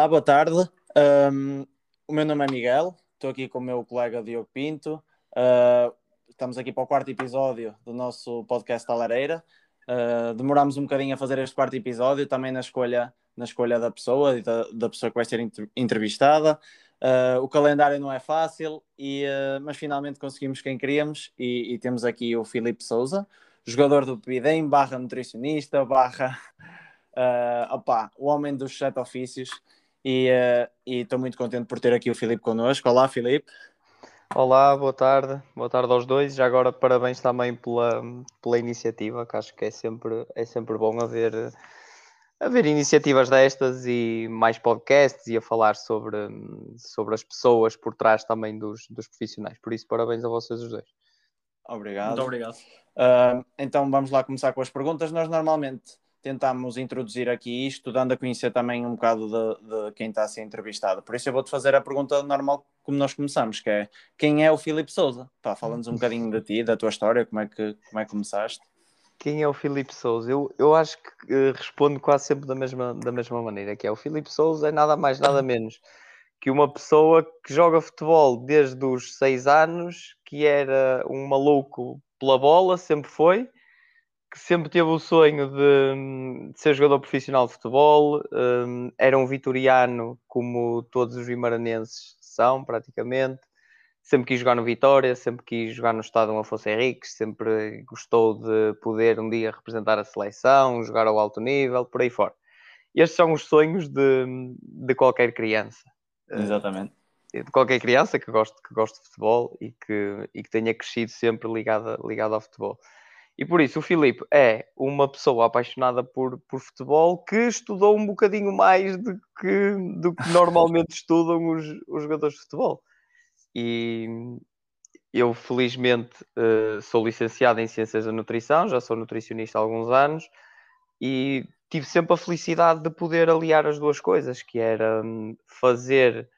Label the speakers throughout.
Speaker 1: Olá, boa tarde. Um, o meu nome é Miguel, estou aqui com o meu colega Diogo Pinto. Uh, estamos aqui para o quarto episódio do nosso podcast da Lareira. Uh, demorámos um bocadinho a fazer este quarto episódio, também na escolha, na escolha da pessoa e da, da pessoa que vai ser entrevistada. Uh, o calendário não é fácil, e, mas finalmente conseguimos quem queríamos e, e temos aqui o Filipe Souza, jogador do Pidem, barra nutricionista, barra uh, opa, o homem dos sete ofícios e uh, estou muito contente por ter aqui o Filipe connosco. Olá, Filipe.
Speaker 2: Olá, boa tarde, boa tarde aos dois. Já agora parabéns também pela, pela iniciativa, que acho que é sempre, é sempre bom haver, haver iniciativas destas e mais podcasts e a falar sobre, sobre as pessoas por trás também dos, dos profissionais. Por isso, parabéns a vocês os dois.
Speaker 1: Obrigado.
Speaker 3: Muito obrigado.
Speaker 1: Uh, então vamos lá começar com as perguntas. Nós normalmente tentámos introduzir aqui isto, dando a conhecer também um bocado de, de, quem está a ser entrevistado. Por isso eu vou-te fazer a pergunta normal como nós começamos, que é quem é o Filipe Souza? Pá, fala-nos um bocadinho de ti, da tua história, como é que, como é que começaste?
Speaker 2: Quem é o Filipe Souza? Eu, eu acho que uh, respondo quase sempre da mesma, da mesma maneira, que é o Filipe Souza é nada mais, nada menos que uma pessoa que joga futebol desde os seis anos, que era um maluco pela bola, sempre foi, que sempre teve o sonho de, de ser jogador profissional de futebol, um, era um vitoriano como todos os vimaranenses são, praticamente. Sempre quis jogar no Vitória, sempre quis jogar no estado Afonso Henriques, sempre gostou de poder um dia representar a seleção, jogar ao alto nível, por aí fora. Estes são os sonhos de, de qualquer criança.
Speaker 1: Exatamente.
Speaker 2: De qualquer criança que goste, que goste de futebol e que, e que tenha crescido sempre ligada, ligada ao futebol. E por isso o Filipe é uma pessoa apaixonada por, por futebol que estudou um bocadinho mais do que, do que normalmente estudam os, os jogadores de futebol. E eu, felizmente, eh, sou licenciado em Ciências da Nutrição, já sou nutricionista há alguns anos e tive sempre a felicidade de poder aliar as duas coisas, que era hum, fazer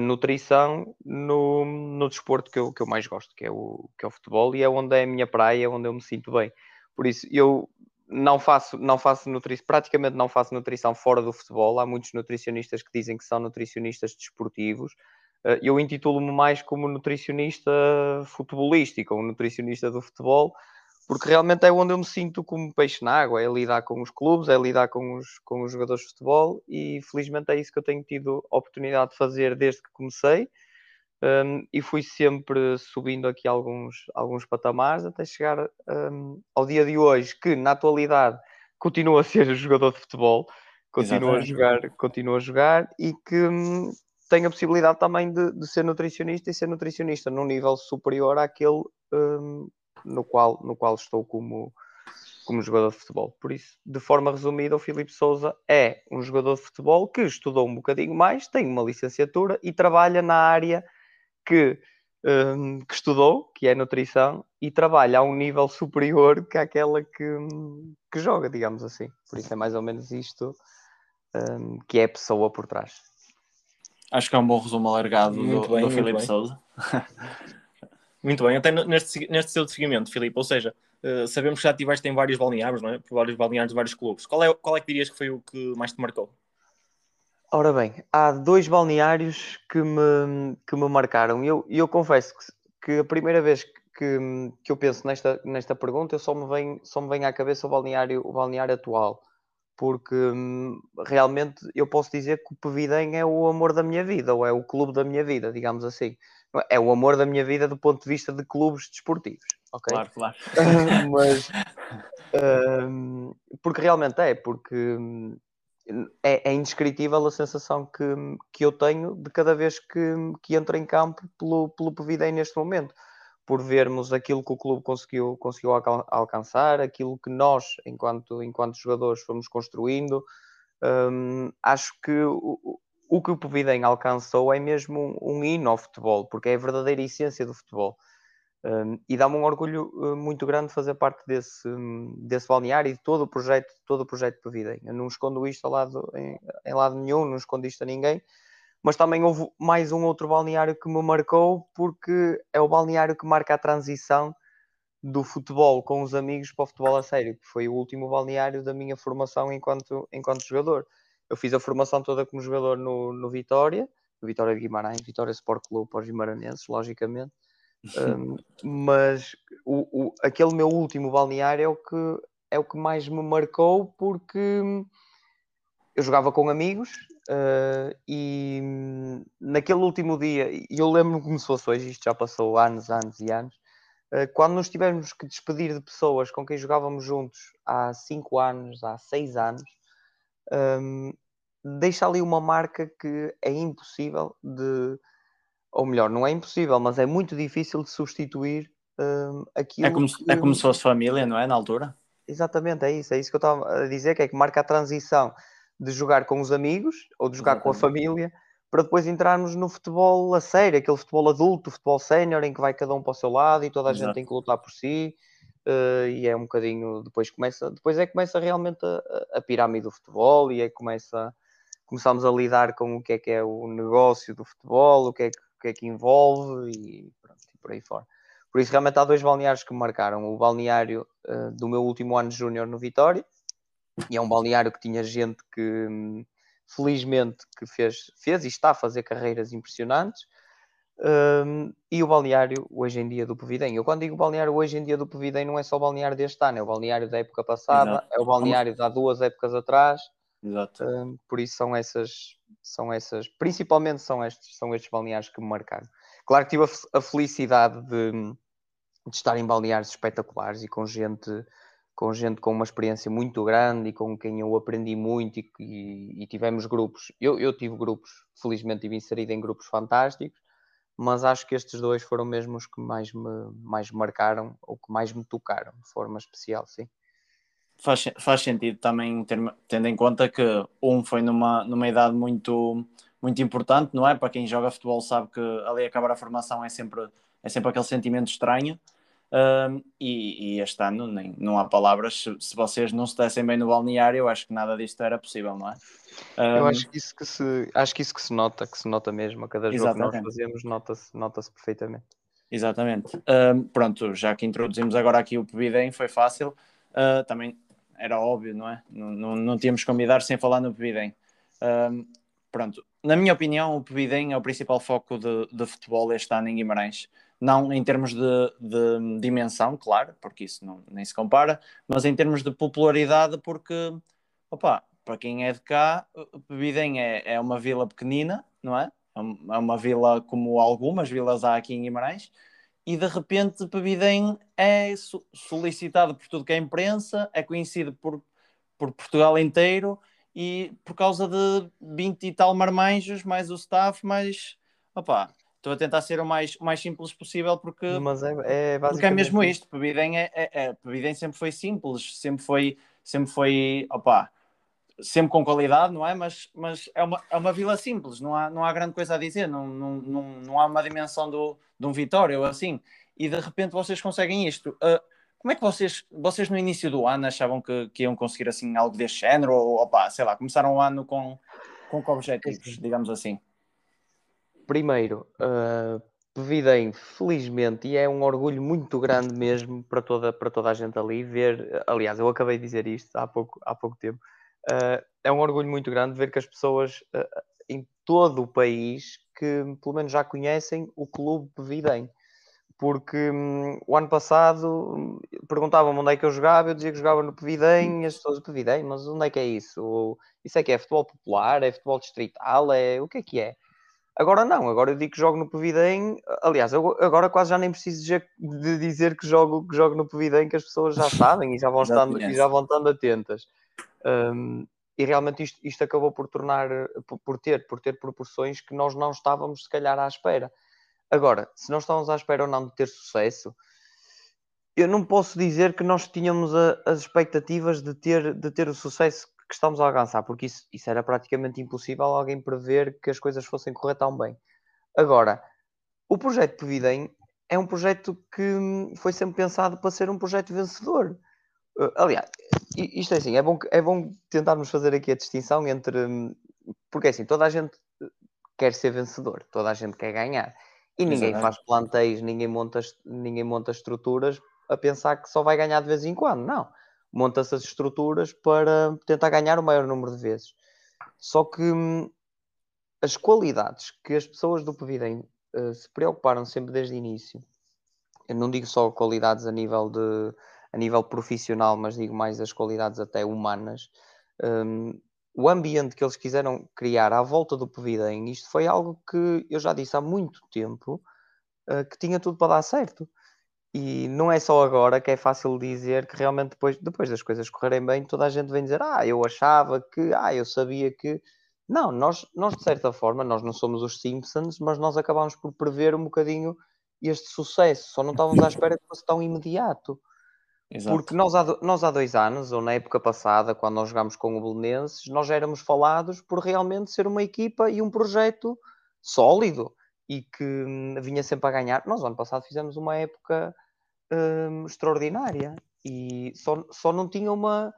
Speaker 2: nutrição no, no desporto que eu, que eu mais gosto, que é, o, que é o futebol, e é onde é a minha praia, é onde eu me sinto bem. Por isso, eu não faço, não faço nutrição, praticamente não faço nutrição fora do futebol. Há muitos nutricionistas que dizem que são nutricionistas desportivos. Eh, eu intitulo-me mais como nutricionista futebolístico, ou nutricionista do futebol, porque realmente é onde eu me sinto como peixe na água, é lidar com os clubes, é lidar com os, com os jogadores de futebol e felizmente é isso que eu tenho tido a oportunidade de fazer desde que comecei. Um, e fui sempre subindo aqui alguns, alguns patamares até chegar um, ao dia de hoje, que na atualidade continua a ser jogador de futebol, continua a jogar, continua a jogar e que hum, tenho a possibilidade também de, de, ser nutricionista e ser nutricionista num nível superior àquele um, no qual, no qual estou como, como jogador de futebol. Por isso, de forma resumida, o Filipe Souza é um jogador de futebol que estudou um bocadinho mais, tem uma licenciatura e trabalha na área que, um, que estudou, que é nutrição, e trabalha a um nível superior que aquela que, que joga, digamos assim. Por isso é mais ou menos isto um, que é a pessoa por trás.
Speaker 1: Acho que é um bom resumo alargado muito do, bem, do Filipe Souza.
Speaker 3: Muito bem, até neste, neste seu seguimento, Filipe, ou seja, uh, sabemos que já estiveste em vários balneários, não é? Por vários balneários vários clubes. Qual é, qual é que dirias que foi o que mais te marcou?
Speaker 2: Ora bem, há dois balneários que me, que me marcaram e eu, eu confesso que, que a primeira vez que, que eu penso nesta, nesta pergunta, eu só me vem, só me vem à cabeça o balneário, o balneário atual, porque hum, realmente eu posso dizer que o Pevidem é o amor da minha vida, ou é o clube da minha vida, digamos assim é o amor da minha vida do ponto de vista de clubes desportivos. Okay?
Speaker 1: Claro, claro.
Speaker 2: Mas um, porque realmente é, porque hum, é, é, indescritível a sensação que, que eu tenho de cada vez que, que entro em campo pelo, pelo Pevidei neste momento, por vermos aquilo que o clube conseguiu, conseguiu alcançar, aquilo que nós, enquanto, enquanto jogadores, fomos construindo. Um, acho que o, o que o Povidem alcançou é mesmo um, um hino ao futebol, porque é a verdadeira essência do futebol. Um, e dá-me um orgulho uh, muito grande fazer parte desse, um, desse balneário e de todo o projeto, todo o projeto Povidem. Eu não escondo isto lado, em, em, lado nenhum, não escondo isto a ninguém, mas também houve mais um outro balneário que me marcou, porque é o balneário que marca a transição do futebol com os amigos para o futebol a sério, que foi o último balneário da minha formação enquanto, enquanto jogador eu fiz a formação toda como jogador no, no Vitória, no Vitória de Guimarães, Vitória Sport Clube para os guimaranenses, logicamente. Um, mas o, o, aquele meu último balneário é o, que, é o que mais me marcou porque eu jogava com amigos uh, e naquele último dia, e eu lembro-me como se fosse hoje, isto já passou anos, anos e anos, uh, quando nos tivemos que despedir de pessoas com quem jogávamos juntos há 5 anos, há 6 anos, um, deixa ali uma marca que é impossível de, ou melhor, não é impossível, mas é muito difícil de substituir um, aquilo.
Speaker 1: É como, que... é como se fosse família, não é? Na altura?
Speaker 2: Exatamente, é isso, é isso que eu estava a dizer, que é que marca a transição de jogar com os amigos ou de jogar Exatamente. com a família para depois entrarmos no futebol a sério, aquele futebol adulto, futebol sénior, em que vai cada um para o seu lado e toda a Exato. gente tem que lutar por si. Uh, e é um bocadinho depois começa depois é que começa realmente a, a pirâmide do futebol e é que começa começamos a lidar com o que é que é o negócio do futebol o que é que, que, é que envolve e, pronto, e por aí fora. Por isso realmente há dois balneários que me marcaram. O balneário uh, do meu último ano júnior no Vitória e é um balneário que tinha gente que felizmente que fez, fez e está a fazer carreiras impressionantes um, e o balneário hoje em dia do Povidem. Eu quando digo balneário hoje em dia do Povidem não é só o balneário deste ano, é o balneário da época passada, Exato. é o balneário de há duas épocas atrás.
Speaker 1: Exato.
Speaker 2: Um, por isso são essas, são essas, principalmente são estes, são estes balneários que me marcaram. Claro que tive a, a felicidade de, de estar em balneários espetaculares e com gente com gente com uma experiência muito grande e com quem eu aprendi muito e, e, e tivemos grupos. Eu, eu tive grupos, felizmente tive inserido em grupos fantásticos, mas acho que estes dois foram mesmo os que mais me, mais marcaram ou que mais me tocaram de forma especial, sim.
Speaker 1: Faz, faz sentido também ter, tendo em conta que um foi numa, numa idade muito, muito importante, não é? Para quem joga futebol sabe que ali acabar a formação é sempre, é sempre aquele sentimento estranho. Um, e, e, este ano nem, não há palavras. Se, se, vocês não se dessem bem no balneário, eu acho que nada disto era possível, não é?
Speaker 2: Um, eu acho que isso que se acho que isso que se nota, que se nota mesmo a cada jogo que nós fazemos, nota-se nota perfeitamente.
Speaker 1: Exatamente. Um, pronto, já que introduzimos agora aqui o Pebidem, foi fácil. Uh, também era óbvio, não é? Não, não, não tínhamos convidar sem falar no Pebidem. pronto, na minha opinião, o Pebidem é o principal foco de, de futebol este ano em Guimarães não em termos de, de dimensão, claro, porque isso não, nem se compara, mas em termos de popularidade, porque, opa, para quem é de cá, Bebidem é, é uma vila pequenina, não é? É, é uma vila como algumas vilas há aqui em Guimarães, e de repente Bebidem é solicitado por tudo que é imprensa, é conhecido por, por Portugal inteiro, e por causa de 20 e tal marmanjos, mais o staff, mais, opa, Estou a tentar ser o mais, o mais simples possível porque,
Speaker 2: é, é,
Speaker 1: porque é mesmo isto. Pebidem, é, é, é, Pebidem sempre foi simples, sempre foi, sempre foi, opa, sempre com qualidade, não é? Mas, mas é, uma, é uma vila simples, não há, não há grande coisa a dizer, não, não, não, não há uma dimensão do, de um Vitória ou assim. E de repente vocês conseguem isto. Uh, como é que vocês, vocês no início do ano achavam que, que iam conseguir assim algo deste género? Ou, opa, sei lá, começaram o ano com, com objetivos, digamos assim?
Speaker 2: Primeiro, uh, Pevidem, felizmente, e é um orgulho muito grande mesmo para toda, para toda a gente ali ver. Aliás, eu acabei de dizer isto há pouco, há pouco tempo. Uh, é um orgulho muito grande ver que as pessoas uh, em todo o país que pelo menos já conhecem o clube Pevidem. Porque um, o ano passado hum, perguntavam-me onde é que eu jogava, eu dizia que jogava no Pevidem, as pessoas, Pevidem, mas onde é que é isso? Ou, isso é que é futebol popular, é futebol distrital, é o que é que é? Agora não, agora eu digo que jogo no Povidem. Aliás, eu agora quase já nem preciso de dizer que jogo, que jogo no Povidem, que as pessoas já sabem e já vão, estando, e já vão estando atentas. Um, e realmente isto, isto acabou por tornar, por, por, ter, por ter proporções que nós não estávamos se calhar à espera. Agora, se nós estávamos à espera ou não de ter sucesso, eu não posso dizer que nós tínhamos a, as expectativas de ter, de ter o sucesso que estamos a alcançar, porque isso, isso era praticamente impossível alguém prever que as coisas fossem correr tão bem. Agora, o projeto Pevidem é um projeto que foi sempre pensado para ser um projeto vencedor. Uh, aliás, isto é assim, é bom, é bom tentarmos fazer aqui a distinção entre. Porque é assim, toda a gente quer ser vencedor, toda a gente quer ganhar. E ninguém Exatamente. faz plantéis, ninguém monta, ninguém monta estruturas a pensar que só vai ganhar de vez em quando. Não monta-se as estruturas para tentar ganhar o maior número de vezes. Só que hum, as qualidades que as pessoas do Pevidem uh, se preocuparam sempre desde o início, eu não digo só qualidades a nível de a nível profissional, mas digo mais as qualidades até humanas. Um, o ambiente que eles quiseram criar à volta do Pevidem, isto foi algo que eu já disse há muito tempo uh, que tinha tudo para dar certo. E não é só agora que é fácil dizer que realmente depois, depois das coisas correrem bem, toda a gente vem dizer, ah, eu achava que, ah, eu sabia que. Não, nós, nós de certa forma, nós não somos os Simpsons, mas nós acabámos por prever um bocadinho este sucesso, só não estávamos à espera que fosse tão imediato. Exato. Porque nós há, nós há dois anos, ou na época passada, quando nós jogámos com o Belenenses, nós já éramos falados por realmente ser uma equipa e um projeto sólido e que hum, vinha sempre a ganhar. Nós, ano passado, fizemos uma época hum, extraordinária e só, só não tinha uma.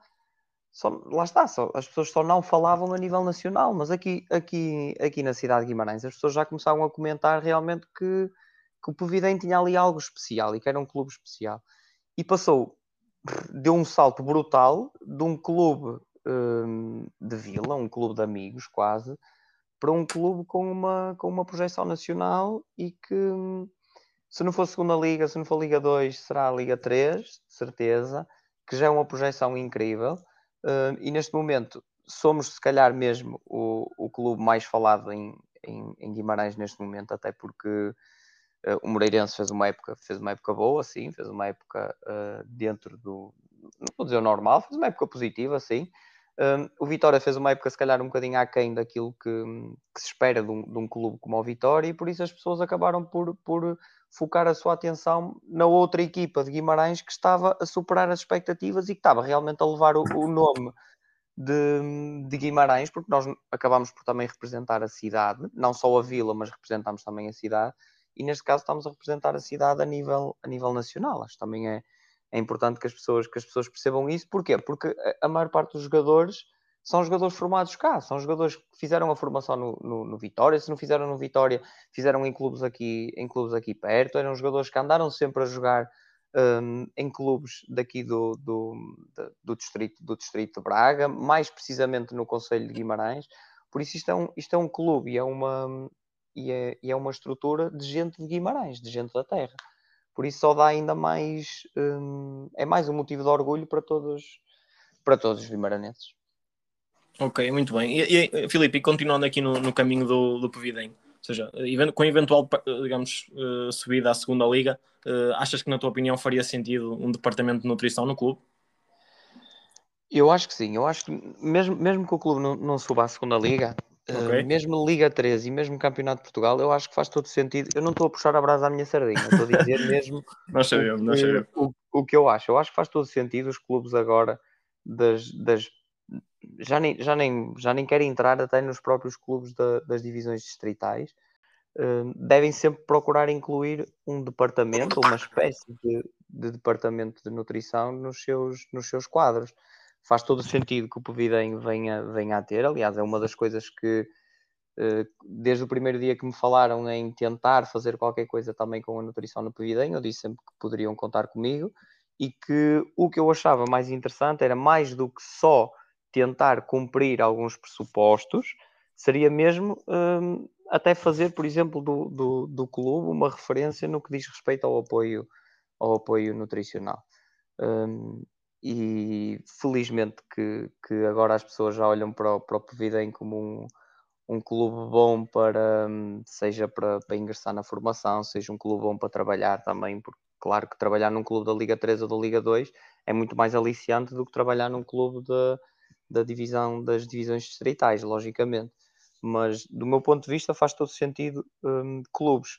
Speaker 2: Só, lá está, só, as pessoas só não falavam a nível nacional, mas aqui, aqui, aqui na cidade de Guimarães as pessoas já começavam a comentar realmente que, que o Povidem tinha ali algo especial e que era um clube especial. E passou deu um salto brutal de um clube um, de vila, um clube de amigos quase, para um clube com uma, com uma projeção nacional e que hum, se não for segunda liga, se não for Liga 2, será a Liga 3, de certeza, que já é uma projeção incrível. Uh, e neste momento somos se calhar mesmo o, o clube mais falado em, em, em Guimarães neste momento, até porque Uh, o Moreirense fez uma época, fez uma época boa, sim, fez uma época uh, dentro do, não vou dizer normal, fez uma época positiva, sim. Uh, o Vitória fez uma época, se calhar, um bocadinho aquém daquilo que, que se espera de um, de um, clube como o Vitória, e por isso as pessoas acabaram por, por focar a sua atenção na outra equipa de Guimarães que estava a superar as expectativas e que estava realmente a levar o, o nome de, de, Guimarães, porque nós acabamos por também representar a cidade, não só a vila, mas representamos também a cidade e neste caso estamos a representar a cidade a nível, a nível nacional. Acho que também é, é importante que as, pessoas, que as pessoas percebam isso. Porquê? Porque a, maior parte dos jogadores são jogadores formados cá, são jogadores que fizeram a formação no, no, no, Vitória, se não fizeram no Vitória, fizeram em clubes aqui, em clubes aqui perto, eram jogadores que andaram sempre a jogar um, em clubes daqui do, do, do, distrito, do distrito de Braga, mais precisamente no Conselho de Guimarães. Por isso isto é um, isto é um clube e é uma, e é, e é uma estrutura de gente de Guimarães, de gente da terra. Por isso só dá ainda mais, hum, é mais um motivo de orgulho para todos, para todos os guimaranenses.
Speaker 3: Ok, muito bem. E, e Filipe, continuando aqui no, no caminho do, do Pevidem, ou seja, com eventual, digamos, uh, subida à segunda liga, uh, achas que na tua opinião faria sentido um departamento de nutrição no clube?
Speaker 2: Eu acho que sim, eu acho que mesmo, mesmo que o clube não, não suba à segunda liga, Okay. Uh, mesmo Liga 3 e mesmo Campeonato de Portugal, eu acho que faz todo sentido. Eu não estou a puxar a brasa à minha sardinha, estou a dizer mesmo
Speaker 3: sabemos, o, sabemos.
Speaker 2: O, o, que eu acho. Eu acho que faz todo sentido os clubes agora das, das já, nem, já, nem, já nem quero entrar até nos próprios clubes da, das divisões distritais. Uh, devem sempre procurar incluir um departamento, uma espécie de, de departamento de nutrição nos seus, nos seus quadros faz todo o sentido que o Povidem venha, venha a ter. Aliás, é uma das coisas que, eh, desde o primeiro dia que me falaram em tentar fazer qualquer coisa também com a nutrição no Povidem, eu disse sempre que poderiam contar comigo e que o que eu achava mais interessante era mais do que só tentar cumprir alguns pressupostos, seria mesmo um, até fazer, por exemplo, do, do, do, clube uma referência no que diz respeito ao apoio, ao apoio nutricional. Um, e felizmente que, que agora as pessoas já olham para o, para o como um, um clube bom para, seja para, para ingressar na formação, seja um clube bom para trabalhar também, porque claro que trabalhar num clube da Liga 3 ou da Liga 2 é muito mais aliciante do que trabalhar num clube da, da divisão das divisões distritais, logicamente. Mas do meu ponto de vista faz todo sentido um, clubes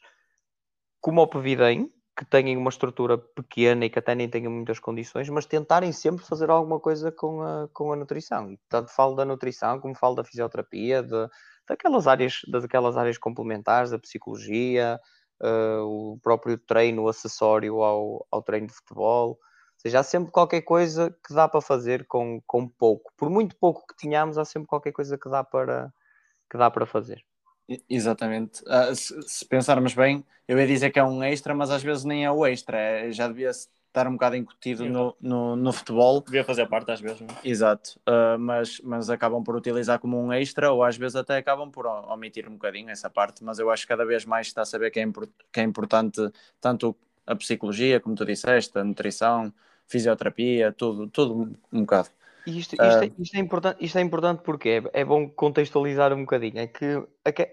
Speaker 2: como o Pevidem, que tenham uma estrutura pequena e que até nem tenham muitas condições, mas tentarem sempre fazer alguma coisa com a, com a nutrição. E tanto falo da nutrição como falo da fisioterapia, de, daquelas, áreas, daquelas áreas complementares, da psicologia, uh, o próprio treino acessório ao, ao treino de futebol. Ou seja, há sempre qualquer coisa que dá para fazer com, com pouco. Por muito pouco que tenhamos, há sempre qualquer coisa que dá para, que dá para fazer.
Speaker 1: Exatamente. Uh, se, se, pensarmos bem, eu ia dizer que é um extra, mas às vezes nem é o extra. É, já devia estar um bocado incutido no, no, no, futebol.
Speaker 3: Devia fazer parte às vezes, não
Speaker 1: é? Exato, uh, mas, mas acabam por utilizar como um extra ou às vezes até acabam por omitir um bocadinho essa parte, mas eu acho que cada vez mais está a saber que é, que é importante tanto a psicologia, como tu disseste, a nutrição, fisioterapia, tudo, tudo um bocado.
Speaker 2: Isto, isto, é, isto, é, importante, isto é importante porque é, é bom contextualizar um bocadinho. É que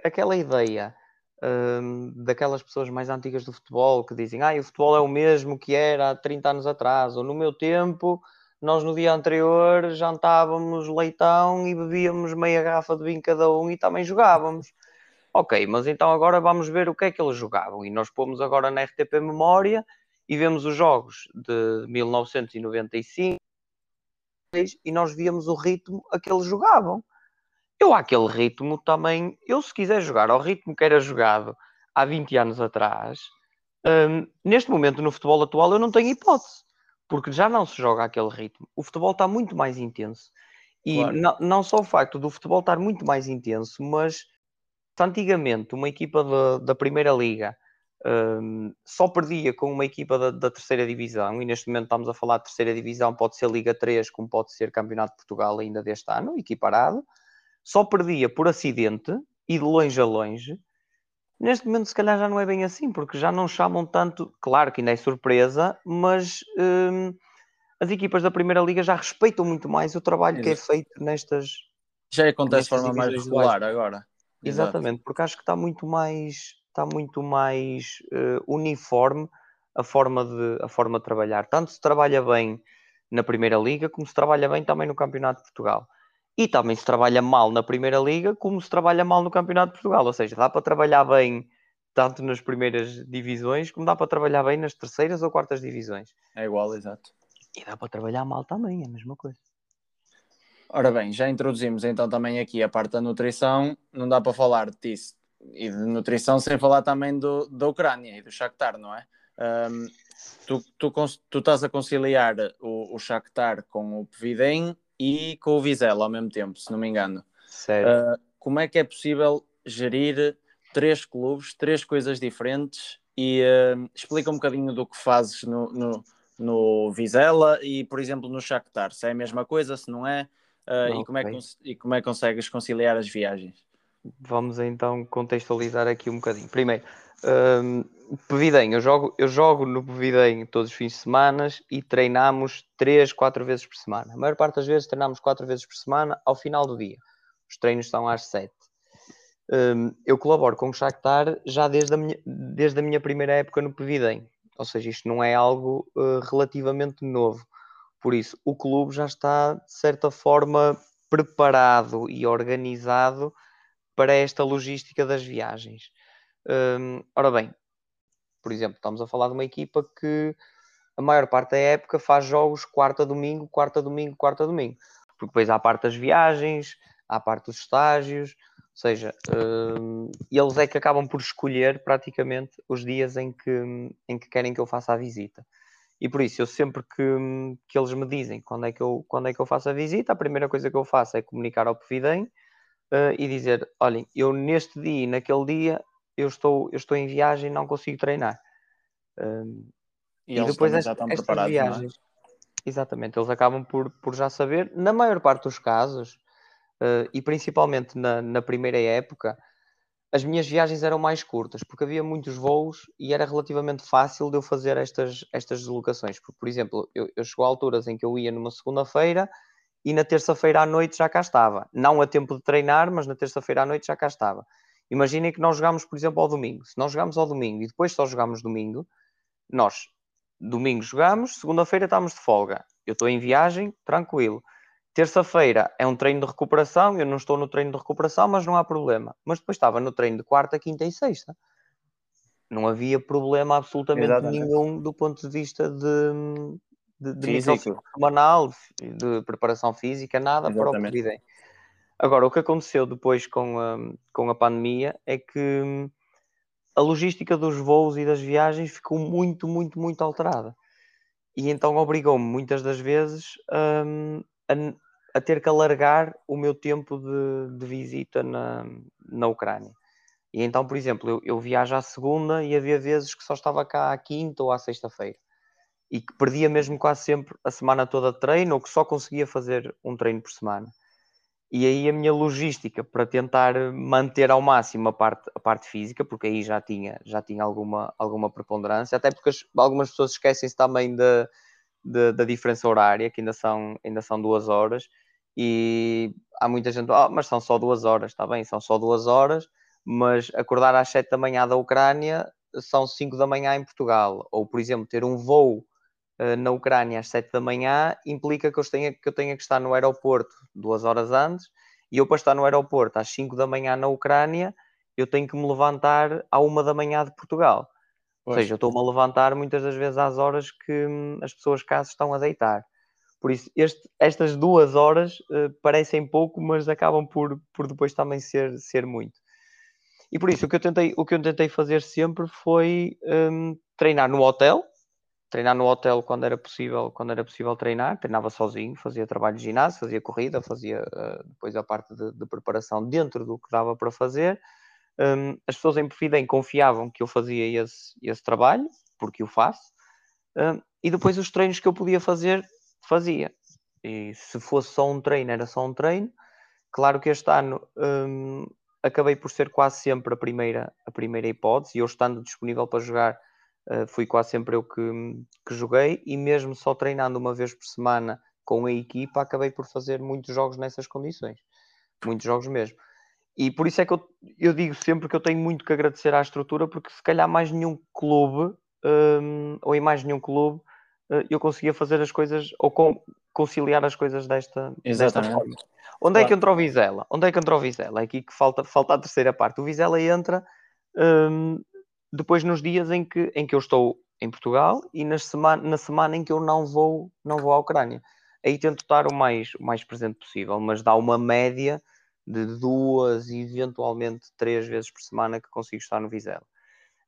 Speaker 2: aquela ideia um, daquelas pessoas mais antigas do futebol que dizem ah, o futebol é o mesmo que era há 30 anos atrás, ou no meu tempo, nós no dia anterior jantávamos leitão e bebíamos meia garrafa de vinho cada um e também jogávamos. Ok, mas então agora vamos ver o que é que eles jogavam. E nós pomos agora na RTP Memória e vemos os jogos de 1995 e nós víamos o ritmo a que eles jogavam. Eu, àquele ritmo também, eu se quiser jogar ao ritmo que era jogado há 20 anos atrás, um, neste momento no futebol atual eu não tenho hipótese, porque já não se joga àquele ritmo. O futebol está muito mais intenso. E claro. não, não só o facto do futebol estar muito mais intenso, mas antigamente uma equipa de, da Primeira Liga um, só perdia com uma equipa da, da, terceira divisão, e neste momento estamos a falar de terceira divisão, pode ser Liga 3, como pode ser Campeonato de Portugal ainda deste ano, equiparado só perdia por acidente e de longe a longe. Neste momento, se calhar, já não é bem assim, porque já não chamam tanto. Claro que ainda é surpresa, mas hum, as equipas da Primeira Liga já respeitam muito mais o trabalho que é feito nestas.
Speaker 1: Já acontece de forma mais regular agora.
Speaker 2: Exatamente, porque acho que está muito mais, está muito mais uh, uniforme a forma, de, a forma de trabalhar. Tanto se trabalha bem na Primeira Liga, como se trabalha bem também no Campeonato de Portugal. E também se trabalha mal na Primeira Liga, como se trabalha mal no Campeonato de Portugal. Ou seja, dá para trabalhar bem tanto nas primeiras divisões, como dá para trabalhar bem nas terceiras ou quartas divisões.
Speaker 1: É igual, exato.
Speaker 2: E dá para trabalhar mal também, é a mesma coisa.
Speaker 1: Ora bem, já introduzimos então também aqui a parte da nutrição. Não dá para falar disso e de nutrição sem falar também do, da Ucrânia e do Shakhtar, não é? Um, tu, tu, tu, estás a conciliar o, o Shakhtar com o Pvidem e com o Vizela ao mesmo tempo, se não me engano.
Speaker 2: Uh,
Speaker 1: como é que é possível gerir três clubes, três coisas diferentes e uh, explica um bocadinho do que fazes no, no, no, Vizela e, por exemplo, no Shakhtar, se é a mesma coisa, se não é, uh, não, e, como okay. é que, e como é que consegues conciliar as viagens?
Speaker 2: Vamos então contextualizar aqui um bocadinho. Primeiro, um, Pevidem, eu jogo, eu jogo no Pevidem todos os fins de semana e treinamos 3, 4 vezes por semana. A maior parte das vezes treinamos 4 vezes por semana ao final do dia. Os treinos são às 7. Um, eu colaboro com o Shakhtar já desde a minha, desde a minha primeira época no Pevidem. Ou seja, isto não é algo uh, relativamente novo. Por isso, o clube já está, de certa forma, preparado e organizado para esta logística das viagens. Um, ora bem, por exemplo, estamos a falar de uma equipa que a maior parte da época faz jogos quarta domingo, quarta domingo, quarta domingo. Porque depois há parte das viagens, há parte dos estágios, ou seja, um, eles é que acabam por escolher praticamente os dias em que, em que querem que eu faça a visita. E por isso, eu sempre que, que eles me dizem quando é que, eu, quando é que eu faço a visita, a primeira coisa que eu faço é comunicar ao Pevidem uh, e dizer: olhem, eu neste dia e naquele dia eu estou, eu estou em viagem e não consigo treinar. Um,
Speaker 1: e, e depois já estão estas é? viagens,
Speaker 2: é? exatamente, eles acabam por, por já saber, na maior parte dos casos, uh, e principalmente na, na primeira época, as minhas viagens eram mais curtas, porque havia muitos voos e era relativamente fácil de eu fazer estas, estas deslocações. Porque, por exemplo, eu, eu chegou a alturas em que eu ia numa segunda-feira e na terça-feira à noite já cá estava. Não a tempo de treinar, mas na terça-feira à noite já cá estava. Imaginem que nós jogamos, por exemplo, ao domingo. Se nós jogamos ao domingo e depois só jogamos domingo, nós domingo jogamos, segunda-feira estamos de folga. Eu estou em viagem, tranquilo. Terça-feira é um treino de recuperação, eu não estou no treino de recuperação, mas não há problema. Mas depois estava no treino de quarta, quinta e sexta. Não havia problema absolutamente Exatamente. nenhum do ponto de vista de, de, de nível semanal, de preparação física, nada Exatamente. para o Previdem. Agora, o que aconteceu depois com a, com a pandemia é que hum, a logística dos voos e das viagens ficou muito, muito, muito alterada. E então obrigou-me muitas das vezes um, a, a, ter que alargar o meu tempo de, de, visita na, na Ucrânia. E então, por exemplo, eu, eu viajo à segunda e havia vezes que só estava cá à quinta ou à sexta-feira. E que perdia mesmo quase sempre a semana toda de treino ou que só conseguia fazer um treino por semana. E aí a minha logística para tentar manter ao máximo a parte, a parte física, porque aí já tinha, já tinha alguma, alguma preponderância, até porque as, algumas pessoas esquecem-se também da, da, diferença horária, que ainda são, ainda são duas horas, e há muita gente, oh, mas são só duas horas, está bem, são só duas horas, mas acordar às sete da manhã da Ucrânia são cinco da manhã em Portugal, ou por exemplo, ter um voo na Ucrânia às sete da manhã implica que eu, tenha, que eu tenha que estar no aeroporto duas horas antes, e eu para estar no aeroporto às cinco da manhã na Ucrânia, eu tenho que me levantar à uma da manhã de Portugal. Pois. Ou seja, eu estou-me a levantar muitas das vezes às horas que hum, as pessoas cá se estão a deitar. Por isso, este, estas duas horas uh, parecem pouco, mas acabam por, por depois também ser, ser muito. E por isso, o que eu tentei, o que eu tentei fazer sempre foi um, treinar no hotel, treinar no hotel quando era possível, quando era possível treinar, treinava sozinho, fazia trabalho de ginásio, fazia corrida, fazia uh, depois a parte de, de, preparação dentro do que dava para fazer. Um, as pessoas em Perfidem confiavam que eu fazia esse, esse trabalho, porque o faço, um, e depois os treinos que eu podia fazer, fazia. E se fosse só um treino, era só um treino. Claro que este ano um, acabei por ser quase sempre a primeira, a primeira hipótese, e eu estando disponível para jogar, uh, fui quase sempre eu que, que joguei, e mesmo só treinando uma vez por semana com a equipa, acabei por fazer muitos jogos nessas condições, muitos jogos mesmo. E por isso é que eu, eu digo sempre que eu tenho muito que agradecer à estrutura, porque se calhar mais nenhum clube, um, ou em mais nenhum clube, uh, eu conseguia fazer as coisas, ou conciliar as coisas desta, desta forma. Onde claro. é que entra o Vizela? Onde é que entra o Vizela? É aqui que falta, falta a terceira parte. O Vizela entra um, depois nos dias em que, em que eu estou em Portugal e nas semana, na semana em que eu não vou, não vou à Ucrânia. Aí tento estar o mais, o mais presente possível, mas dá uma média de duas e eventualmente três vezes por semana que consigo estar no Vizela.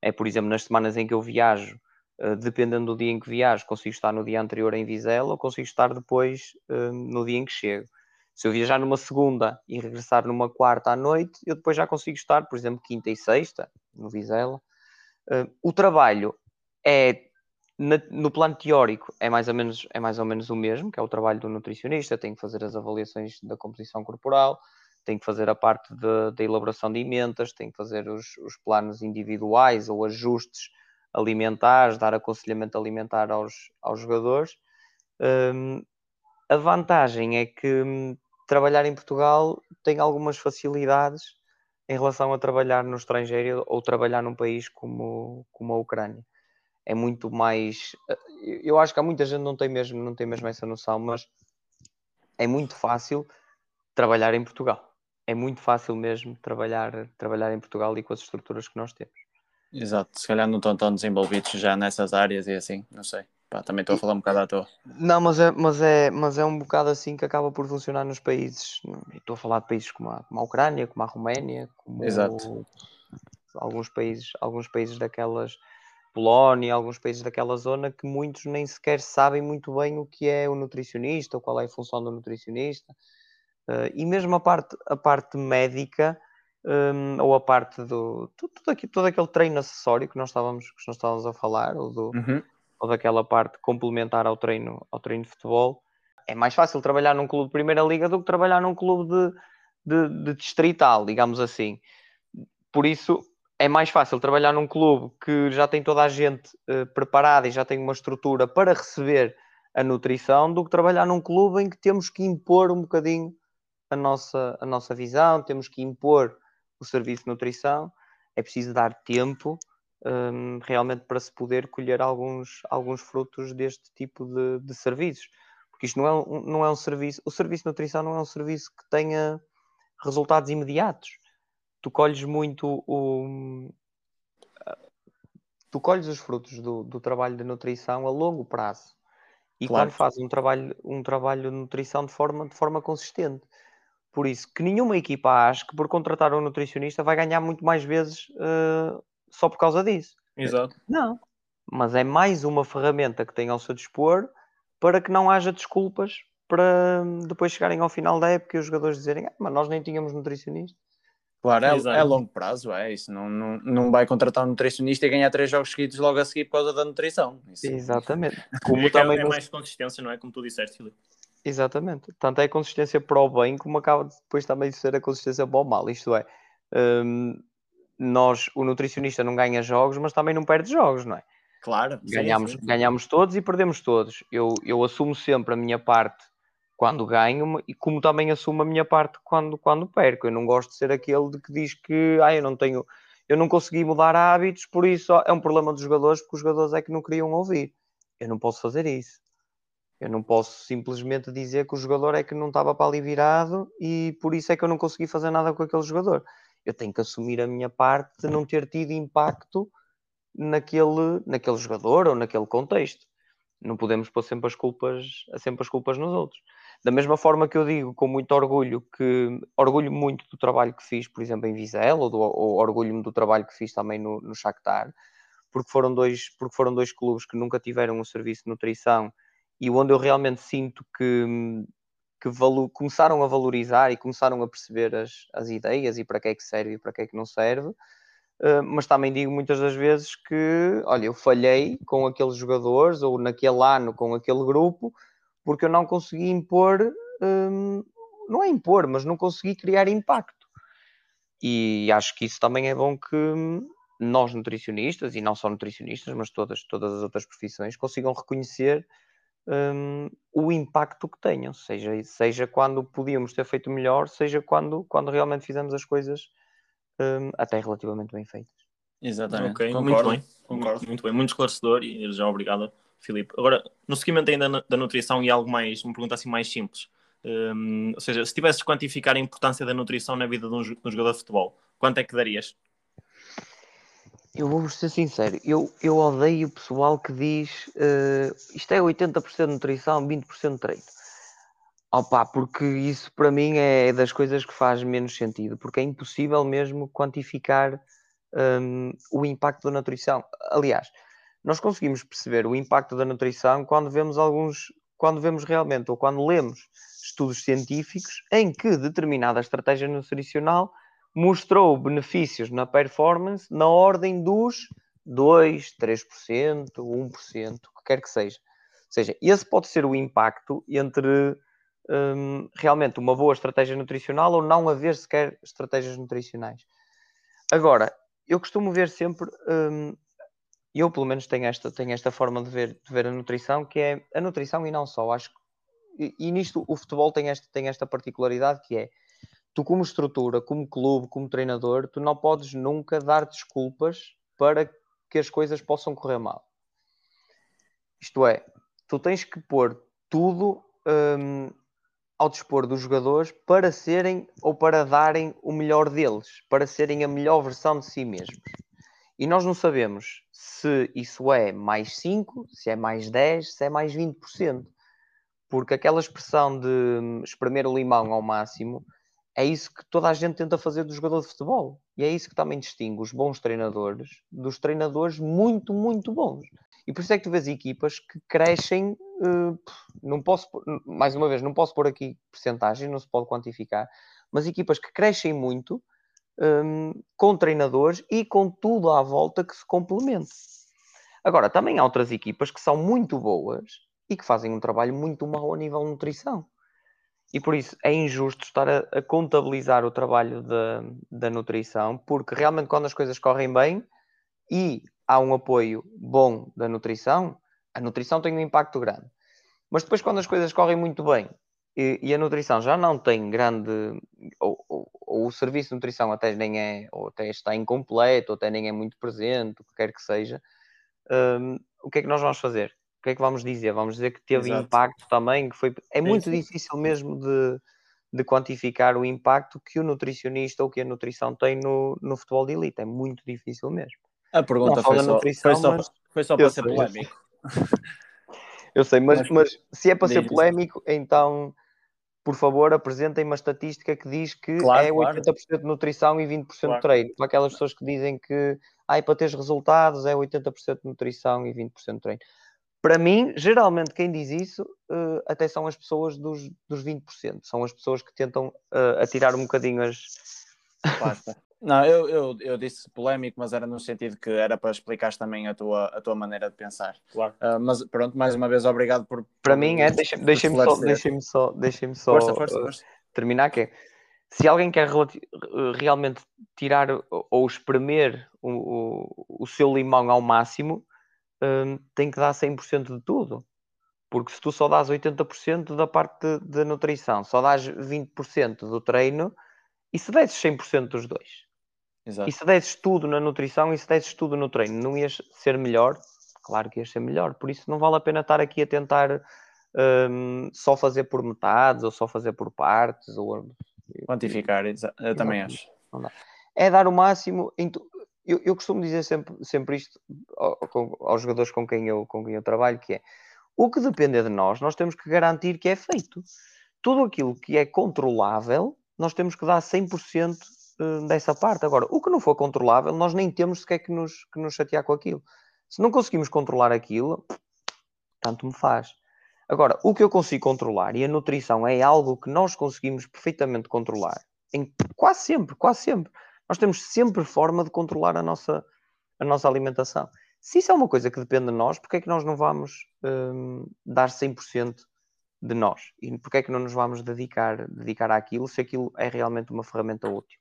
Speaker 2: É, por exemplo, nas semanas em que eu viajo, uh, dependendo do dia em que viajo, consigo estar no dia anterior em Vizela ou consigo estar depois uh, no dia em que chego. Se eu viajar numa segunda e regressar numa quarta à noite, eu depois já consigo estar, por exemplo, quinta e sexta, no Vizela. Uh, o trabalho é, na, no plano teórico, é mais, ou menos, é mais ou menos o mesmo, que é o trabalho do nutricionista, tem que fazer as avaliações da composição corporal, tem que fazer a parte da elaboração de emendas, tem que fazer os, os planos individuais ou ajustes alimentares, dar aconselhamento alimentar aos, aos jogadores. Um, a vantagem é que hum, trabalhar em Portugal tem algumas facilidades em relação a trabalhar no estrangeiro ou trabalhar num país como, como a Ucrânia. É muito mais. Eu acho que há muita gente não tem mesmo, não tem mesmo essa noção, mas é muito fácil trabalhar em Portugal. É muito fácil mesmo trabalhar, trabalhar em Portugal e com as estruturas que nós temos.
Speaker 1: Exato, se calhar não estão tão desenvolvidos já nessas áreas e assim, não sei. Pá, também estou a falar um bocado à toa.
Speaker 2: Não, mas é, mas, é, mas é um bocado assim que acaba por funcionar nos países. Estou a falar de países como a, como a Ucrânia, como a Roménia, como
Speaker 1: Exato.
Speaker 2: alguns países, alguns países daquelas Polónia, alguns países daquela zona que muitos nem sequer sabem muito bem o que é o nutricionista ou qual é a função do nutricionista. Uh, e mesmo a parte, a parte médica um, ou a parte do tudo, tudo, aqui, todo aquele treino acessório que nós estávamos, que nós estávamos a falar, ou do,
Speaker 1: uhum
Speaker 2: ou daquela parte complementar ao treino, ao treino de futebol. É mais fácil trabalhar num clube de Primeira Liga do que trabalhar num clube de, de, de distrital, digamos assim. Por isso, é mais fácil trabalhar num clube que já tem toda a gente uh, preparada e já tem uma estrutura para receber a nutrição do que trabalhar num clube em que temos que impor um bocadinho a nossa, a nossa visão, temos que impor o serviço de nutrição. É preciso dar tempo um, realmente para se poder colher alguns, alguns frutos deste tipo de, de serviços. Porque isto não é, um, não é um serviço, o serviço de nutrição não é um serviço que tenha resultados imediatos. Tu colhes muito o. Tu colhes os frutos do, do trabalho de nutrição a longo prazo. E claro. quando fazes um trabalho, um trabalho de nutrição de forma, de forma consistente. Por isso, que nenhuma equipa ache que por contratar um nutricionista vai ganhar muito mais vezes uh, só por causa disso.
Speaker 3: Exato.
Speaker 2: Não. Mas é mais uma ferramenta que tem ao seu dispor para que não haja desculpas para depois chegarem ao final da época e os jogadores dizerem ah, mas nós nem tínhamos nutricionista.
Speaker 1: Claro, é, é, longo prazo, é isso. Não, não, não vai contratar um nutricionista e ganhar três jogos seguidos logo a seguir por causa da nutrição. Isso.
Speaker 2: Exatamente.
Speaker 3: Como é, também é mais consistência, não é? Como tu disseste, Filipe.
Speaker 2: Exatamente. Tanto é a consistência para o bem, como acaba depois também de ser a consistência para o mal. Isto é, um, nós, o nutricionista não ganha jogos, mas também não perde jogos, não é?
Speaker 3: Claro.
Speaker 2: Ganhamos, sim, sim. ganhamos todos e perdemos todos. Eu, eu assumo sempre a minha parte quando ganho e como também assumo a minha parte quando, quando perco. Eu não gosto de ser aquele de que diz que ah, eu não tenho, eu não consegui mudar hábitos, por isso é um problema dos jogadores, porque os jogadores é que não queriam ouvir. Eu não posso fazer isso. Eu não posso simplesmente dizer que o jogador é que não estava para ali virado e por isso é que eu não consegui fazer nada com aquele jogador. Eu tenho que assumir a minha parte de não ter tido impacto naquele, naquele jogador ou naquele contexto. Não podemos pôr sempre as culpas, sempre as culpas nos outros. Da mesma forma que eu digo com muito orgulho que orgulho muito do trabalho que fiz, por exemplo, em Vizela, ou, ou orgulho-me do trabalho que fiz também no, no Shakhtar, porque foram, dois, porque foram dois clubes que nunca tiveram um serviço de nutrição e onde eu realmente sinto que, que valo, começaram a valorizar e começaram a perceber as, as ideias e para que é que serve e para que é que não serve. Uh, mas também digo muitas das vezes que, olha, eu falhei com aqueles jogadores ou naquele ano com aquele grupo porque eu não consegui impor, hum, não é impor, mas não consegui criar impacto. E acho que isso também é bom que nós nutricionistas, e não só nutricionistas, mas todas, todas as outras profissões, consigam reconhecer um, o impacto que tenham, seja, seja quando podíamos ter feito melhor, seja quando, quando realmente fizemos as coisas um, até relativamente bem feitas.
Speaker 3: Exatamente. Ok, Concordo. muito bem. Concordo. Muito bem, muito esclarecedor e já obrigado Filipe. Agora, no seguimento ainda da nutrição e algo mais, uma pergunta assim mais simples. Um, ou seja, se tivesses de quantificar a importância da nutrição na vida de um, de um jogador de futebol, quanto é que darias?
Speaker 2: Eu vou ser sincero, eu, eu odeio o pessoal que diz uh, isto é 80% de nutrição, 20% de treino. Opa, porque isso para mim é das coisas que faz menos sentido, porque é impossível mesmo quantificar um, o impacto da nutrição. Aliás, nós conseguimos perceber o impacto da nutrição quando vemos alguns, quando vemos realmente ou quando lemos estudos científicos em que determinada estratégia nutricional mostrou benefícios na performance na ordem dos 2, 3%, 1%, o que quer que seja. Ou seja, esse pode ser o impacto entre um, realmente uma boa estratégia nutricional ou não haver sequer estratégias nutricionais. Agora, eu costumo ver sempre um, eu pelo menos tenho esta, tenho esta forma de ver, de ver a nutrição, que é a nutrição e não só, acho e, e nisto o futebol tem esta, tem esta particularidade que é tu como estrutura, como clube, como treinador, tu não podes nunca dar desculpas para que as coisas possam correr mal. Isto é, tu tens que pôr tudo hum, ao dispor dos jogadores para serem ou para darem o melhor deles, para serem a melhor versão de si mesmos. E nós não sabemos se isso é mais 5, se é mais 10, se é mais 20%. Porque aquela expressão de hum, espremer o limão ao máximo é isso que toda a gente tenta fazer do jogador de futebol. E é isso que também distingue os bons treinadores dos treinadores muito, muito bons. E por isso é que tu vês equipas que crescem, uh, não posso, mais uma vez, não posso pôr aqui porcentagem, não se pode quantificar, mas equipas que crescem muito um, com treinadores e com tudo à volta que se complemente. Agora, também há outras equipas que são muito boas e que fazem um trabalho muito mau a nível de nutrição. E por isso é injusto estar a, a contabilizar o trabalho da, da nutrição, porque realmente quando as coisas correm bem e há um apoio bom da nutrição, a nutrição tem um impacto grande. Mas depois, quando as coisas correm muito bem e, e a nutrição já não tem grande, ou, ou, ou, o serviço de nutrição até nem é, ou até está incompleto, ou até nem é muito presente, o que quer que seja, um, o que é que nós vamos fazer? O que é que vamos dizer? Vamos dizer que teve Exato. impacto também, que foi. É muito sim. difícil mesmo de, de quantificar o impacto que o nutricionista ou que a nutrição tem no, no futebol de elite. É muito difícil mesmo.
Speaker 1: A pergunta foi só, nutrição, foi só, mas... foi só para ser polémico.
Speaker 2: Eu sei, mas, mas se é para ser polémico, então por favor, apresentem uma estatística que diz que claro, é 80% claro. de nutrição e 20% claro. de treino. Para aquelas pessoas que dizem que ah, para ter resultados é 80% de nutrição e 20% de treino. Para mim, geralmente quem diz isso uh, até são as pessoas dos, dos 20%. São as pessoas que tentam uh, atirar um bocadinho as,
Speaker 1: Pasta. Não, eu, eu, eu disse polémico, mas era no sentido que era para explicar também a tua, a tua maneira de pensar.
Speaker 3: Claro.
Speaker 1: Uh, mas pronto, mais uma vez, obrigado por.
Speaker 2: Para
Speaker 1: por-
Speaker 2: mim é, deixa- deixem-me só,
Speaker 1: esclarecer.
Speaker 2: deixem só, deixem só
Speaker 1: Força, força,
Speaker 2: uh,
Speaker 1: força.
Speaker 2: terminar que é, se alguém quer realmente tirar ou- ou espremer o, o, o seu limão ao máximo, hum, tem que dar 100% de tudo. Porque se tu só dás 80% da parte da nutrição, só dás 20% do treino, e se desses 100% dos dois?
Speaker 1: Exato.
Speaker 2: E se desses tudo na nutrição e se desses tudo no treino, não ias ser melhor? Claro que ias ser melhor. Por isso não vale a pena estar aqui a tentar hum, só fazer por metades ou só fazer por partes. Ou...
Speaker 1: Quantificar, eu também acho.
Speaker 2: É dar o máximo. tu- Eu, eu costumo dizer sempre, sempre isto aos jogadores com quem, eu, com quem eu trabalho, que é o que depende de nós, nós temos que garantir que é feito. Tudo aquilo que é controlável, nós temos que dar 100% eh, dessa parte. Agora, o que não for controlável, nós nem temos sequer que nos, que nos chatear com aquilo. Se não conseguimos controlar aquilo, tanto me faz. Agora, o que eu consigo controlar, e a nutrição é algo que nós conseguimos perfeitamente controlar, em quase sempre, quase sempre. Nós temos sempre forma de controlar a nossa, a nossa alimentação. Se isso é uma coisa que depende de nós, porque é que nós não vamos hum, dar 100% de nós? E porque é que não nos vamos dedicar, dedicar àquilo se aquilo é realmente uma ferramenta útil?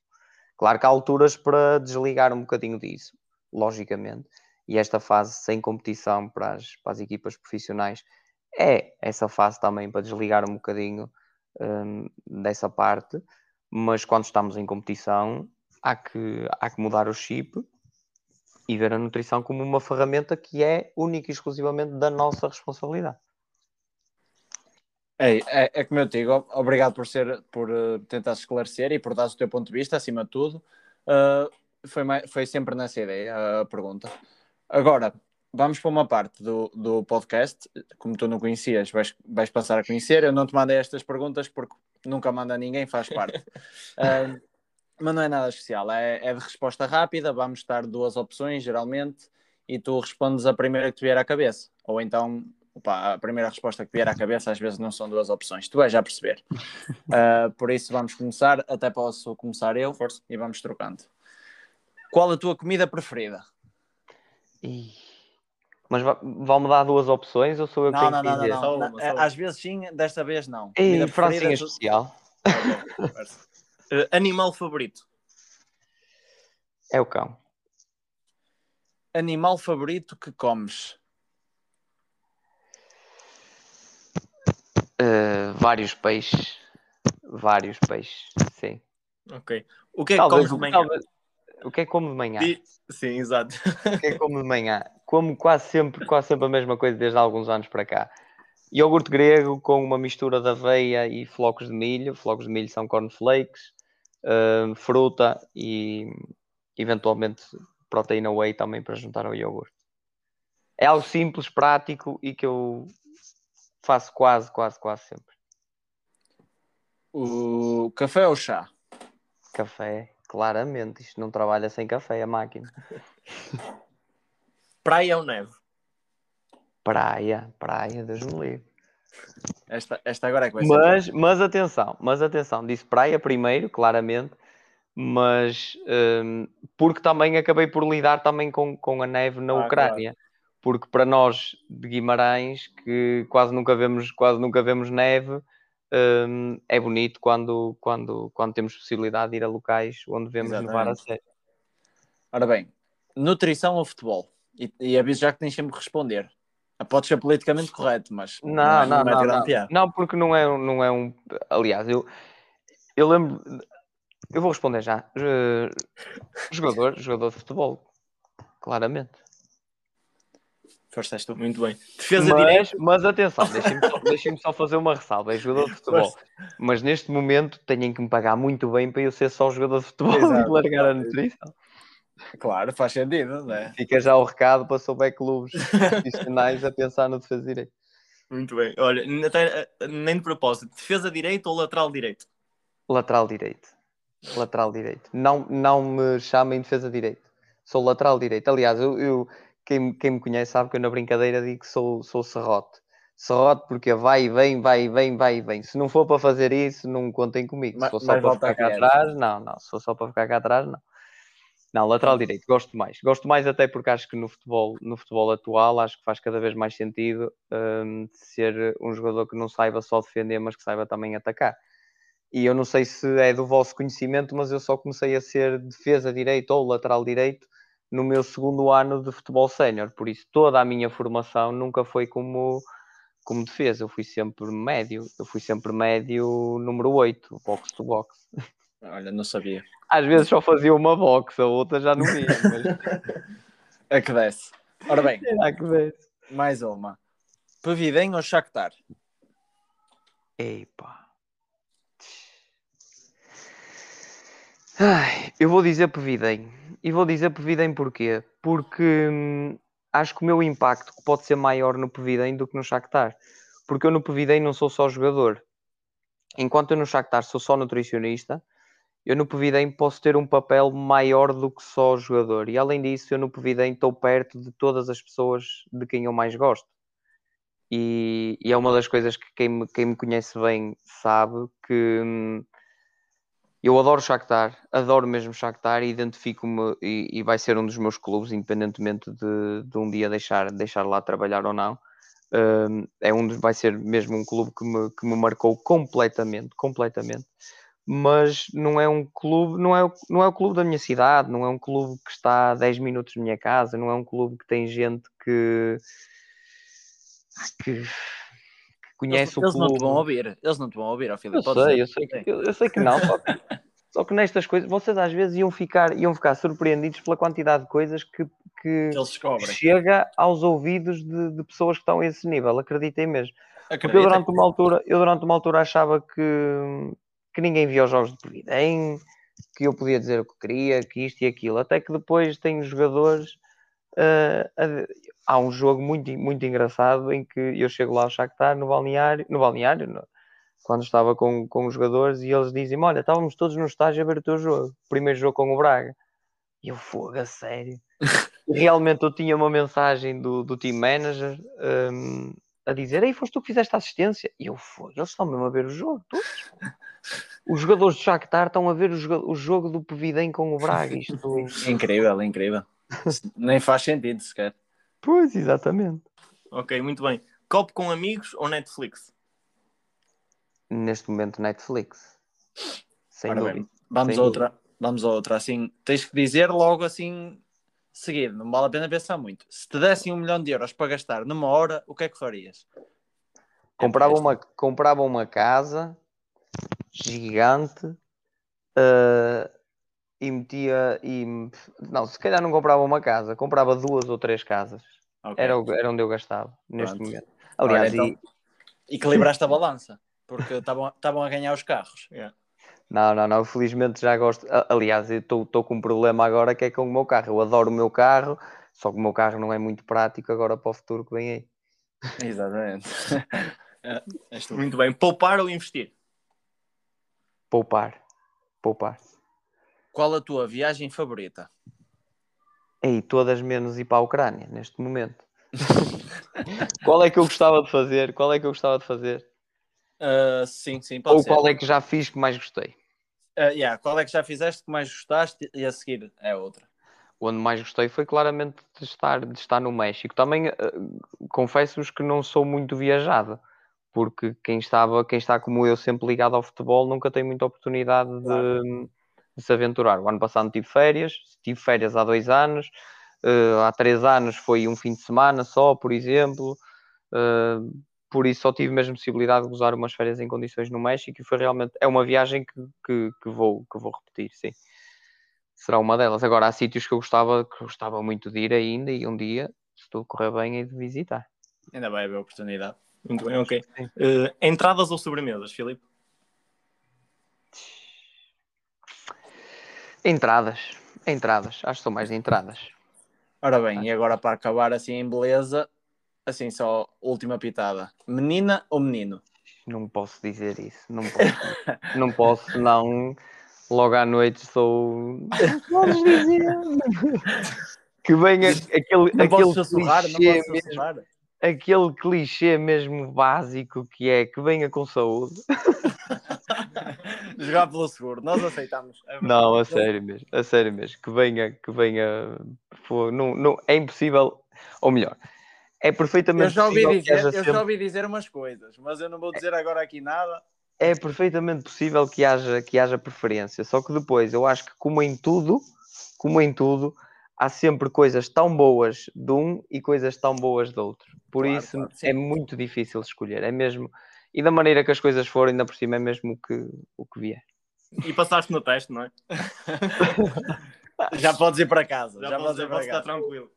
Speaker 2: Claro que há alturas para desligar um bocadinho disso, logicamente, e esta fase sem competição para as, para as equipas profissionais é essa fase também para desligar um bocadinho hum, dessa parte, mas quando estamos em competição há que, há que mudar o chip e ver a nutrição como uma ferramenta que é única e exclusivamente da nossa responsabilidade.
Speaker 1: É, é, é como eu digo, obrigado por, ser, por uh, tentar esclarecer e por dar o teu ponto de vista, acima de tudo. Uh, foi, mai- foi sempre nessa ideia a pergunta. Agora, vamos para uma parte do, do podcast. Como tu não conhecias, vais, vais passar a conhecer. Eu não te mandei estas perguntas porque nunca manda ninguém, faz parte. Uh, mas não é nada especial, é, é de resposta rápida. Vamos estar duas opções, geralmente, e tu respondes a primeira que te vier à cabeça. Ou então Opa, a primeira resposta que vier à cabeça às vezes não são duas opções, tu vais já perceber. Uh, por isso vamos começar, até posso começar eu
Speaker 3: Força.
Speaker 1: e vamos trocando. Qual a tua comida preferida?
Speaker 2: Ih, Mas vão-me dar duas opções ou sou eu que
Speaker 1: Não,
Speaker 2: tenho
Speaker 1: não,
Speaker 2: que
Speaker 1: não, não,
Speaker 2: dizer?
Speaker 1: não.
Speaker 3: Só uma.
Speaker 1: Às vezes sim, desta vez não.
Speaker 2: Ei, francinha
Speaker 1: tu-
Speaker 2: especial.
Speaker 3: Uh, animal favorito?
Speaker 2: É o cão.
Speaker 1: Animal favorito que comes?
Speaker 2: Uh, vários peixes. Vários peixes, sim.
Speaker 3: Ok. O que é que
Speaker 2: Talvez,
Speaker 3: comes de manhã?
Speaker 2: talvez- o que é que como de manhã?
Speaker 3: Sim, exato.
Speaker 2: O que é que como de manhã? Como quase sempre, quase sempre a mesma coisa desde há alguns anos para cá. Iogurte grego com uma mistura de aveia e flocos de milho. Flocos de milho são cornflakes, uh, fruta e eventualmente proteína whey também para juntar ao iogurte. É algo simples, prático e que eu faço quase, quase, quase sempre.
Speaker 1: O café ou chá?
Speaker 2: Café, claramente. Isto não trabalha sem café, a máquina.
Speaker 3: Praia ou neve?
Speaker 2: Praia, praia, Deus me livre.
Speaker 1: Esta, esta agora é que vai ser.
Speaker 2: Mas, mas atenção, mas atenção, disse praia primeiro, claramente, mas hum, porque também acabei por lidar também com, com a neve na
Speaker 3: Ah,
Speaker 2: Ucrânia. Porque para nós de Guimarães, que quase nunca vemos, quase nunca vemos neve, hum, é bonito quando, quando, quando temos possibilidade de ir a locais onde vemos nevar a sério.
Speaker 1: Ora bem, nutrição ou futebol? E, e aviso já que tens sempre que responder. Pode ser politicamente correto, mas
Speaker 2: Não, não,
Speaker 1: é
Speaker 2: não, não,
Speaker 1: um piada.
Speaker 2: não, porque não é, um- não é um. Aliás, eu, eu lembro. Eu vou responder já. Eh, Jogador, jogador de futebol, claramente.
Speaker 1: Foste és tu.
Speaker 3: Muito bem. Defesa direita?
Speaker 2: Mas, mas atenção, deixem-me só, deixem-me só fazer uma ressalva. É jogador de futebol. Mas neste momento têm que me pagar muito bem para eu ser só jogador de futebol
Speaker 1: Exato,
Speaker 2: e largar a nutrição.
Speaker 1: Claro, faz sentido, não é?
Speaker 2: Fica já o recado para souber clubes profissionais a pensar no defesa direito.
Speaker 3: Muito bem. Olha, até, eh, nem de propósito. Defesa direito ou lateral direito?
Speaker 2: Lateral direito. Lateral direito. Não, não me chamem defesa direito. Sou lateral direito. Aliás, eu, eu- quem, me- quem me conhece sabe que eu na brincadeira digo que sou, sou serrote. Só porque vai e vem, vai e vem, vai e vem. Se não for para fazer isso, não contem comigo. Se for só para ficar cá atrás, não, não. Se for só para ficar cá atrás, não. Não, lateral direito, gosto mais. Gosto mais até porque acho que no futebol, no futebol atual, acho que faz cada vez mais sentido um, ser um jogador que não saiba só defender, mas que saiba também atacar. E eu não sei se é do vosso conhecimento, mas eu só comecei a ser defesa direito ou lateral direito no meu segundo ano de futebol sénior. Por isso, toda a minha formação nunca foi como, como defesa. Eu fui sempre médio. Eu fui sempre médio número 8, box to box.
Speaker 3: Olha, não sabia.
Speaker 2: Às vezes só fazia uma box, a outra já não ia.
Speaker 1: Mas... é que desce. Ora bem,
Speaker 2: é que desce.
Speaker 1: mais uma. Pavidem ou Shakhtar?
Speaker 2: Eipa. Ai, eu vou dizer Pevidem. E vou dizer Pevidem porquê? Porque hum, acho que o meu impacto pode ser maior no Pevidem do que no Shakhtar. Porque eu no Pevidem não sou só jogador. Enquanto eu no Shakhtar sou só nutricionista, eu no Pevidem posso ter um papel maior do que só jogador. E além disso, eu no Pevidem estou perto de todas as pessoas de quem eu mais gosto. E, e é uma das coisas que quem me, quem me conhece bem sabe que hum, eu adoro Shakhtar, adoro mesmo Shakhtar e identifico-me e, e, vai ser um dos meus clubes, independentemente de, de um dia deixar, deixar lá trabalhar ou não. Um, é um vai ser mesmo um clube que me, que me marcou completamente, completamente. Mas não é um clube, não é, não é o clube da minha cidade, não é um clube que está a 10 minutos da minha casa, não é um clube que tem gente que, que conhece
Speaker 1: eles,
Speaker 2: o clube.
Speaker 1: Eles não te vão ouvir, eles não te vão ouvir, ó Filipe.
Speaker 2: Eu sei, eu sei, que, eu, eu sei que não, só que, só que nestas coisas, vocês às vezes iam ficar, iam ficar surpreendidos pela quantidade de coisas que, que,
Speaker 1: que
Speaker 2: chega aos ouvidos de, de, pessoas que estão a esse nível, acreditem mesmo. Porque eu durante uma altura, eu durante uma altura achava que, que ninguém via os jogos de Previdem, que eu podia dizer o que queria, que isto e aquilo, até que depois tenho jogadores. Uh, há um jogo muito, muito engraçado em que eu chego lá ao Shakhtar no balneário, no balneário, no, quando estava com, com os jogadores e eles dizem olha, estávamos todos no estágio a ver o teu jogo, primeiro jogo com o Braga. E eu, fogo, a sério. Realmente eu tinha uma mensagem do, do team manager um, a dizer, ei, foste tu que fizeste a assistência? E eu, fogo, eles estão mesmo a ver o jogo, todos. Os jogadores do Shakhtar estão a ver o, jogo, o jogo do Pevidem com o Braga. Isto...
Speaker 1: incrível, incrível. Nem faz sentido sequer.
Speaker 2: Pois, exatamente.
Speaker 3: Ok, muito bem. Copo com amigos ou Netflix?
Speaker 2: Neste momento, Netflix. Sem
Speaker 1: Ora
Speaker 2: dúvida.
Speaker 1: Bem, vamos
Speaker 2: Sem
Speaker 1: a outra. Dúvida. Vamos a outra. Assim, tens que dizer logo assim, seguido. Não vale a pena pensar muito. Se te dessem um milhão de euros para gastar numa hora, o que é que farias?
Speaker 2: Comprava, uma, comprava uma casa gigante uh, e metia e não, se calhar não comprava uma casa, comprava duas ou três casas. Okay. Era, era onde eu gastava neste Pronto. momento.
Speaker 1: Aliás, Olha, então, e... equilibraste a balança, porque estavam a ganhar os carros. Yeah.
Speaker 2: Não, não, não, felizmente já gosto. Aliás, estou com um problema agora que é com o meu carro. Eu adoro o meu carro, só que o meu carro não é muito prático agora para o futuro que vem aí.
Speaker 1: Exatamente.
Speaker 3: É, muito bem. Poupar ou investir?
Speaker 2: Poupar. Poupar.
Speaker 1: Qual a tua viagem favorita?
Speaker 2: Ei, todas menos ir para a Ucrânia neste momento. qual é que eu gostava de fazer? Qual é que eu gostava de fazer?
Speaker 1: Uh, sim, sim.
Speaker 2: Ou
Speaker 1: ser.
Speaker 2: qual é que já fiz que mais gostei?
Speaker 1: Uh, yeah, qual é que já fizeste que mais gostaste e a seguir é outra?
Speaker 2: Onde mais gostei foi claramente de estar, de estar no México. Também uh, confesso-vos que não sou muito viajado, porque quem, estava, quem está como eu sempre ligado ao futebol nunca tem muita oportunidade claro. de de se aventurar. O ano passado tive férias, tive férias há dois anos, uh, há três anos foi um fim de semana só, por exemplo. Uh, por isso só tive mesmo possibilidade de gozar umas férias em condições no México e foi realmente é uma viagem que, que, que, vou, que vou repetir, sim. Será uma delas. Agora há sítios que eu gostava, que gostava muito de ir ainda e um dia, se tudo correr bem, de visitar.
Speaker 1: Ainda vai haver oportunidade.
Speaker 3: Muito bem, ok. Uh, entradas ou sobremesas, Filipe?
Speaker 2: Entradas. Entradas. Acho que são mais de entradas.
Speaker 1: Ora bem, e agora para acabar assim em beleza, assim só última pitada. Menina ou menino?
Speaker 2: Não posso dizer isso. Não posso. não posso, não. Logo à noite sou. Podes dizer. que venha aquele.
Speaker 1: Não
Speaker 2: aquele
Speaker 1: posso sussurrar, não posso sussurrar.
Speaker 2: aquele clichê mesmo básico que é que venha com saúde.
Speaker 1: Jogar pelo seguro, nós aceitamos. É
Speaker 2: não, a sério mesmo, a sério mesmo, que venha, que venha, for, não, não, é impossível, ou melhor, é perfeitamente
Speaker 1: eu já ouvi
Speaker 2: possível
Speaker 1: dizer, Eu sempre... já ouvi dizer umas coisas, mas eu não vou dizer agora aqui nada.
Speaker 2: É perfeitamente possível que haja, que haja preferência, só que depois eu acho que como em tudo, como em tudo, há sempre coisas tão boas de um e coisas tão boas de outro. Por claro, isso claro, é muito difícil escolher. É mesmo. E da maneira que as coisas forem, ainda por cima, é mesmo o que, o que vier.
Speaker 3: E passaste no teste, não é?
Speaker 1: Já podes ir para casa.
Speaker 3: Já, já podes ir para casa. Estar tranquilo.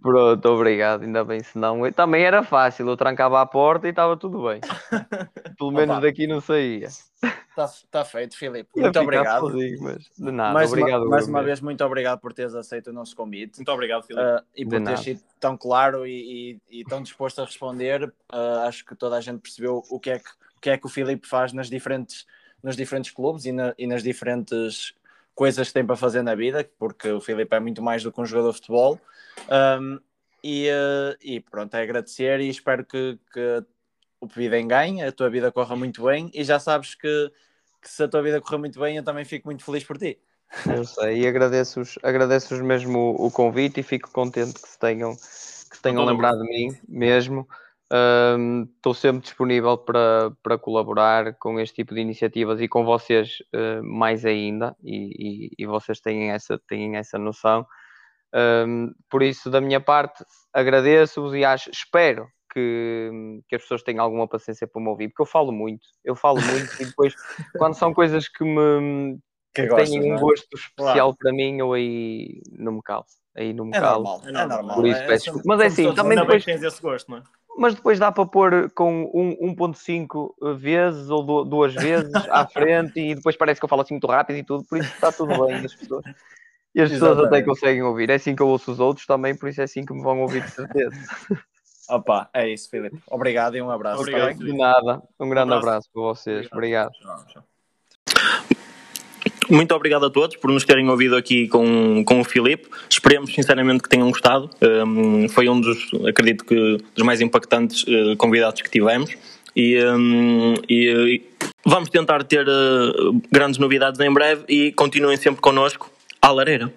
Speaker 2: Pronto, obrigado. Ainda bem, senão também era fácil. Eu trancava a porta e estava tudo bem. Pelo menos Opa. daqui não saía.
Speaker 1: Está tá feito, Filipe. Muito obrigado.
Speaker 2: mas de nada,
Speaker 1: mais
Speaker 2: obrigado.
Speaker 1: Uma, mais uma vez, muito obrigado por teres aceito o nosso convite.
Speaker 3: Muito obrigado, Filipe. Uh,
Speaker 1: e por teres sido tão claro e, e, e, tão disposto a responder. Uh, acho que toda a gente percebeu o que é que o, que é que o Filipe faz nas diferentes, nos diferentes clubes e, na, e nas diferentes coisas que tem para fazer na vida, porque o Filipe é muito mais do que um jogador de futebol. Um, e, uh, e, pronto, é agradecer e espero que, que o Peviden ganhe, a tua vida corra muito bem e já sabes que, que, se a tua vida correr muito bem, eu também fico muito feliz por ti.
Speaker 2: Eu sei, e agradeço-vos agradeço mesmo o, o, convite e fico contente que se tenham, que se tenham lembrado de mim mesmo. Estou um, sempre disponível para, para colaborar com este tipo de iniciativas e com vocês uh, mais ainda, e, e, e, vocês têm essa, têm essa noção. Um, por isso, da minha parte, agradeço-vos e acho, espero que, que as pessoas tenham alguma paciência para me ouvir, porque eu falo muito, eu falo muito e depois, quando são coisas que me que têm um é? gosto especial claro. para mim, eu aí não me calo. Aí não me
Speaker 1: é
Speaker 2: calo.
Speaker 1: Normal, é normal.
Speaker 2: Por isso, é, peço Mas é assim, também depois.
Speaker 3: Tens esse gosto, não é?
Speaker 2: Mas depois dá para pôr com 1.5 vezes ou duas vezes à frente e depois parece que eu falo assim muito rápido e tudo, por isso está tudo bem as pessoas. E as pessoas até conseguem ouvir. É assim que eu ouço os outros também, por isso é assim que me vão ouvir de certeza.
Speaker 1: Opa, é isso, Filipe. Obrigado e um abraço.
Speaker 2: Obrigado, de nada. Um grande um abraço. abraço para vocês. Obrigado. Obrigado.
Speaker 3: Muito obrigado a todos por nos terem ouvido aqui com, com o Filipe. Esperemos sinceramente que tenham gostado. Um, foi um dos, acredito que, dos mais impactantes uh, convidados que tivemos. E, um, e, vamos tentar ter uh, grandes novidades em breve e continuem sempre connosco à lareira.